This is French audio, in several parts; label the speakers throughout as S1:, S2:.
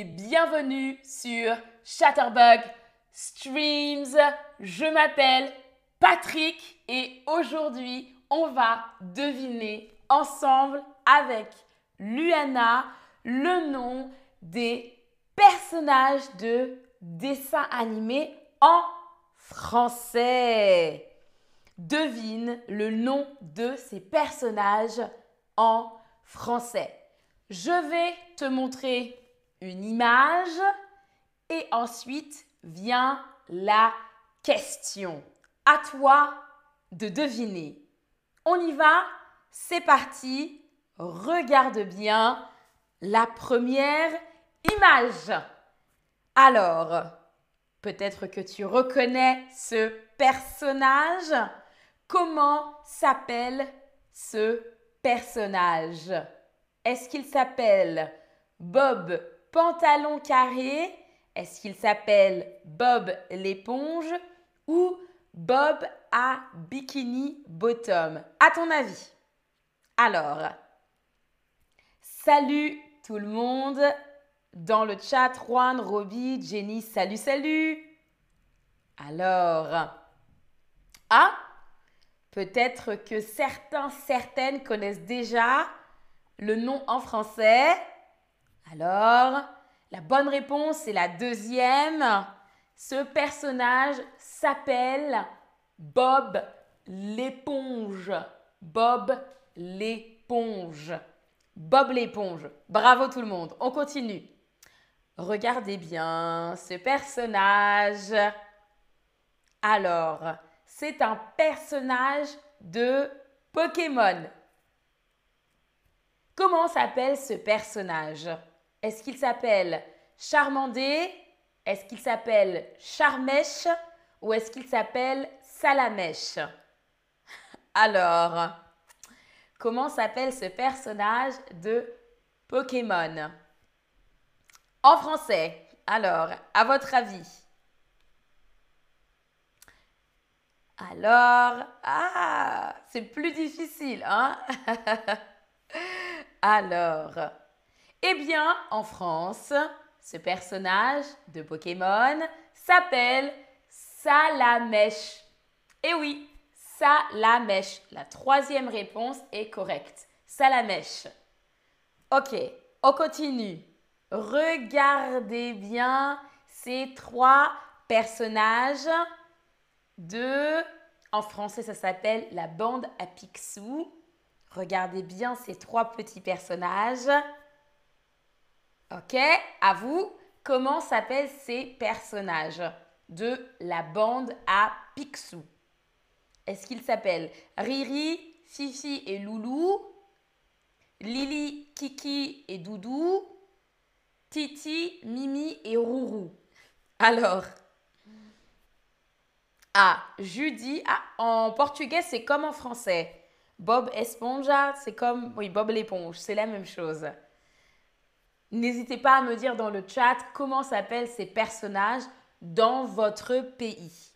S1: bienvenue sur Chatterbug Streams. Je m'appelle Patrick et aujourd'hui on va deviner ensemble avec Luana le nom des personnages de dessins animés en français. Devine le nom de ces personnages en français. Je vais te montrer une image et ensuite vient la question. À toi de deviner. On y va C'est parti. Regarde bien la première image. Alors, peut-être que tu reconnais ce personnage. Comment s'appelle ce personnage? Est-ce qu'il s'appelle Bob Pantalon Carré Est-ce qu'il s'appelle Bob l'éponge ou Bob à Bikini Bottom? À ton avis Alors, salut tout le monde dans le chat, Juan, Roby, Jenny, salut, salut. Alors, ah, peut-être que certains, certaines connaissent déjà le nom en français. Alors, la bonne réponse c'est la deuxième. Ce personnage s'appelle Bob l'éponge. Bob l'éponge. Bob l'éponge. Bravo tout le monde. On continue. Regardez bien ce personnage. Alors, c'est un personnage de Pokémon. Comment s'appelle ce personnage? Est-ce qu'il s'appelle Charmandé? Est-ce qu'il s'appelle Charmèche? Ou est-ce qu'il s'appelle Salamèche? Alors, comment s'appelle ce personnage de Pokémon? En français, alors, à votre avis? Alors, ah, c'est plus difficile, hein? Alors, eh bien, en France, ce personnage de Pokémon s'appelle Salamèche. Eh oui, Salamèche. La troisième réponse est correcte. Salamèche. Ok, on continue. Regardez bien ces trois personnages de... En français, ça s'appelle la bande à Picsou. Regardez bien ces trois petits personnages. Ok, à vous, comment s'appellent ces personnages de la bande à Picsou? Est-ce qu'ils s'appellent Riri, Fifi et Loulou Lily, Kiki et Doudou Titi, Mimi et Rourou? Alors, ah, Judy, ah, en portugais c'est comme en français. Bob Esponja, c'est comme, oui, Bob l'éponge, c'est la même chose. N'hésitez pas à me dire dans le chat comment s'appellent ces personnages dans votre pays.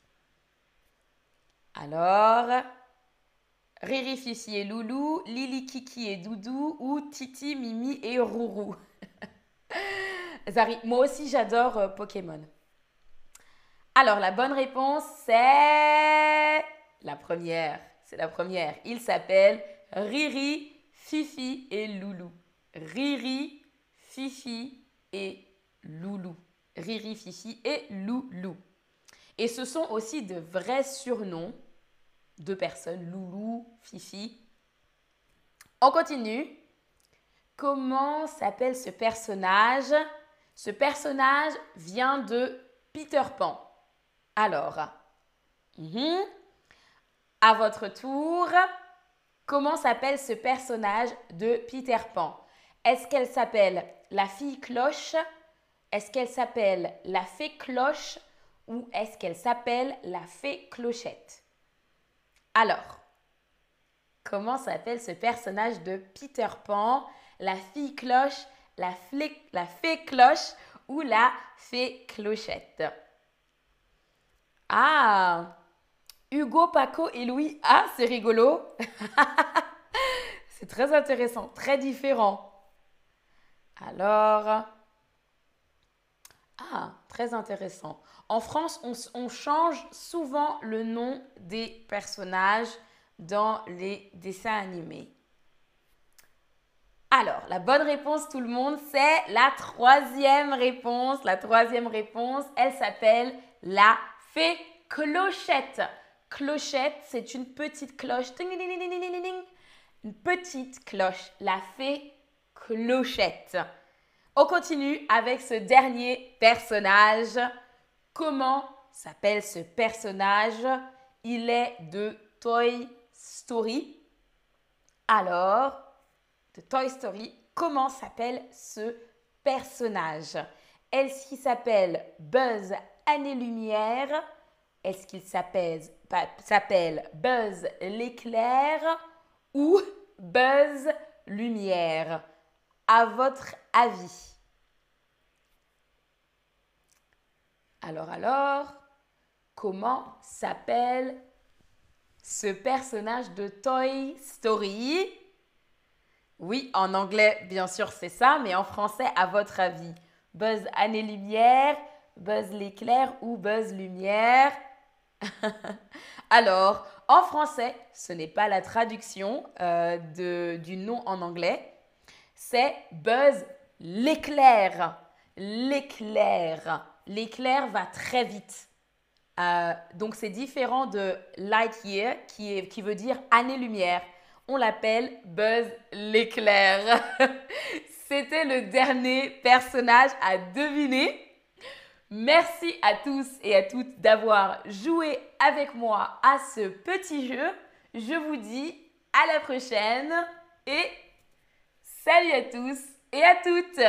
S1: Alors, Riri, Fifi et Loulou, Lili, Kiki et Doudou ou Titi, Mimi et Rourou. Zari, moi aussi j'adore euh, Pokémon. Alors, la bonne réponse, c'est la première. C'est la première. Il s'appelle Riri, Fifi et Loulou. Riri, Fifi et Loulou. Riri, Fifi et Loulou. Et ce sont aussi de vrais surnoms de personnes. Loulou, Fifi. On continue. Comment s'appelle ce personnage? Ce personnage vient de Peter Pan. Alors, mhm. À votre tour, comment s'appelle ce personnage de Peter Pan? Est-ce qu'elle s'appelle la fille cloche? Est-ce qu'elle s'appelle la fée cloche? Ou est-ce qu'elle s'appelle la fée clochette? Alors, comment s'appelle ce personnage de Peter Pan? La fille cloche, la, fée cloche ou la fée clochette? Ah Hugo, Paco et Louis. Ah, c'est rigolo. c'est très intéressant, très différent. Alors, Ah, très intéressant. En France, on, change souvent le nom des personnages dans les dessins animés. Alors, la bonne réponse, tout le monde, c'est la troisième réponse. La troisième réponse, elle s'appelle la fée clochette. Clochette, c'est une petite cloche. Une petite cloche, la fée clochette. On continue avec ce dernier personnage. Comment s'appelle ce personnage? Il est de Toy Story. Alors, de Toy Story, comment s'appelle ce personnage? Est-ce qu'il s'appelle Buzz Année-Lumière Est-ce qu'il s'appelle Buzz l'éclair? Ou Buzz Lumière? À votre avis. Alors alors, comment s'appelle ce personnage de Toy Story? Oui, en anglais, bien sûr, c'est ça, mais en français, à votre avis. Buzz Année-Lumière, Buzz l'éclair ou Buzz Lumière? Alors, en français, ce n'est pas la traduction euh, du nom en anglais, c'est Buzz l'éclair. L'éclair. L'éclair va très vite. Euh, donc c'est différent de light year qui, qui veut dire année-lumière. On l'appelle Buzz l'éclair. C'était le dernier personnage à deviner. Merci à tous et à toutes d'avoir joué avec moi à ce petit jeu. Je vous dis à la prochaine et salut à tous et à toutes